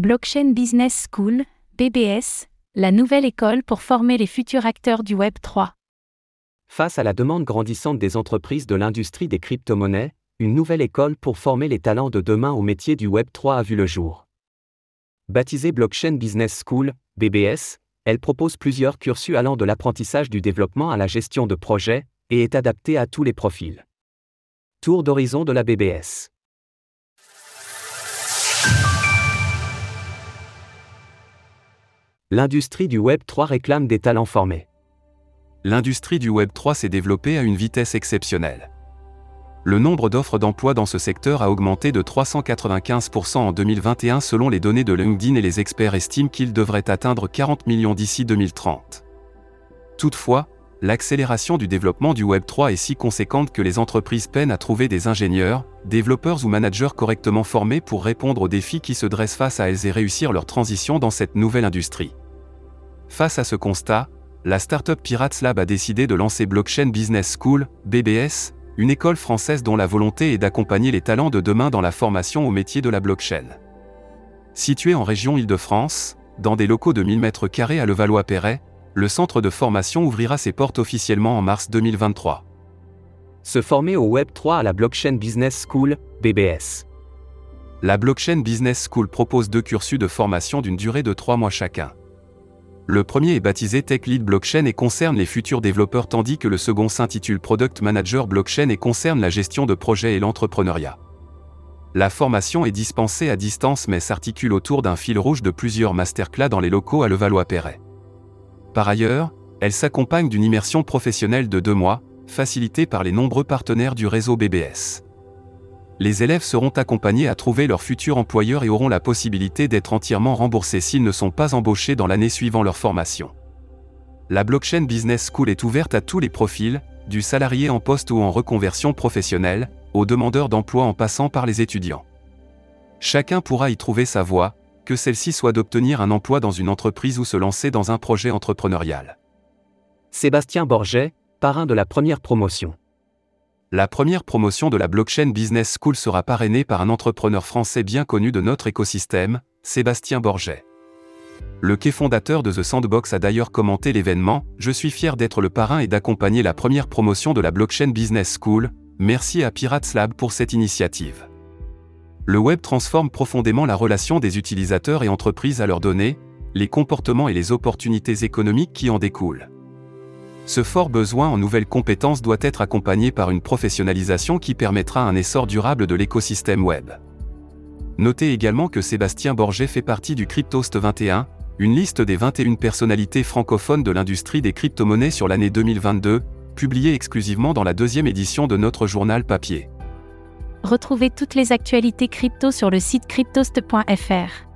Blockchain Business School, BBS, la nouvelle école pour former les futurs acteurs du Web 3. Face à la demande grandissante des entreprises de l'industrie des crypto-monnaies, une nouvelle école pour former les talents de demain au métier du Web 3 a vu le jour. Baptisée Blockchain Business School, BBS, elle propose plusieurs cursus allant de l'apprentissage du développement à la gestion de projets et est adaptée à tous les profils. Tour d'horizon de la BBS. L'industrie du Web 3 réclame des talents formés. L'industrie du Web 3 s'est développée à une vitesse exceptionnelle. Le nombre d'offres d'emploi dans ce secteur a augmenté de 395% en 2021 selon les données de LinkedIn et les experts estiment qu'il devrait atteindre 40 millions d'ici 2030. Toutefois, l'accélération du développement du Web 3 est si conséquente que les entreprises peinent à trouver des ingénieurs, développeurs ou managers correctement formés pour répondre aux défis qui se dressent face à elles et réussir leur transition dans cette nouvelle industrie. Face à ce constat, la startup Pirates Lab a décidé de lancer Blockchain Business School, BBS, une école française dont la volonté est d'accompagner les talents de demain dans la formation au métier de la blockchain. Situé en région Île-de-France, dans des locaux de 1000 m2 à Levallois-Perret, le centre de formation ouvrira ses portes officiellement en mars 2023. Se former au Web 3 à la Blockchain Business School, BBS. La Blockchain Business School propose deux cursus de formation d'une durée de trois mois chacun. Le premier est baptisé Tech Lead Blockchain et concerne les futurs développeurs tandis que le second s'intitule Product Manager Blockchain et concerne la gestion de projets et l'entrepreneuriat. La formation est dispensée à distance mais s'articule autour d'un fil rouge de plusieurs masterclass dans les locaux à Levallois-Perret. Par ailleurs, elle s'accompagne d'une immersion professionnelle de deux mois, facilitée par les nombreux partenaires du réseau BBS les élèves seront accompagnés à trouver leur futur employeur et auront la possibilité d'être entièrement remboursés s'ils ne sont pas embauchés dans l'année suivant leur formation. La Blockchain Business School est ouverte à tous les profils, du salarié en poste ou en reconversion professionnelle, aux demandeurs d'emploi en passant par les étudiants. Chacun pourra y trouver sa voie, que celle-ci soit d'obtenir un emploi dans une entreprise ou se lancer dans un projet entrepreneurial. Sébastien Borget, parrain de la première promotion. La première promotion de la Blockchain Business School sera parrainée par un entrepreneur français bien connu de notre écosystème, Sébastien Borget. Le quai fondateur de The Sandbox a d'ailleurs commenté l'événement Je suis fier d'être le parrain et d'accompagner la première promotion de la Blockchain Business School. Merci à Pirates Lab pour cette initiative. Le web transforme profondément la relation des utilisateurs et entreprises à leurs données, les comportements et les opportunités économiques qui en découlent. Ce fort besoin en nouvelles compétences doit être accompagné par une professionnalisation qui permettra un essor durable de l'écosystème web. Notez également que Sébastien Borget fait partie du Cryptost 21, une liste des 21 personnalités francophones de l'industrie des crypto-monnaies sur l'année 2022, publiée exclusivement dans la deuxième édition de notre journal papier. Retrouvez toutes les actualités crypto sur le site cryptost.fr.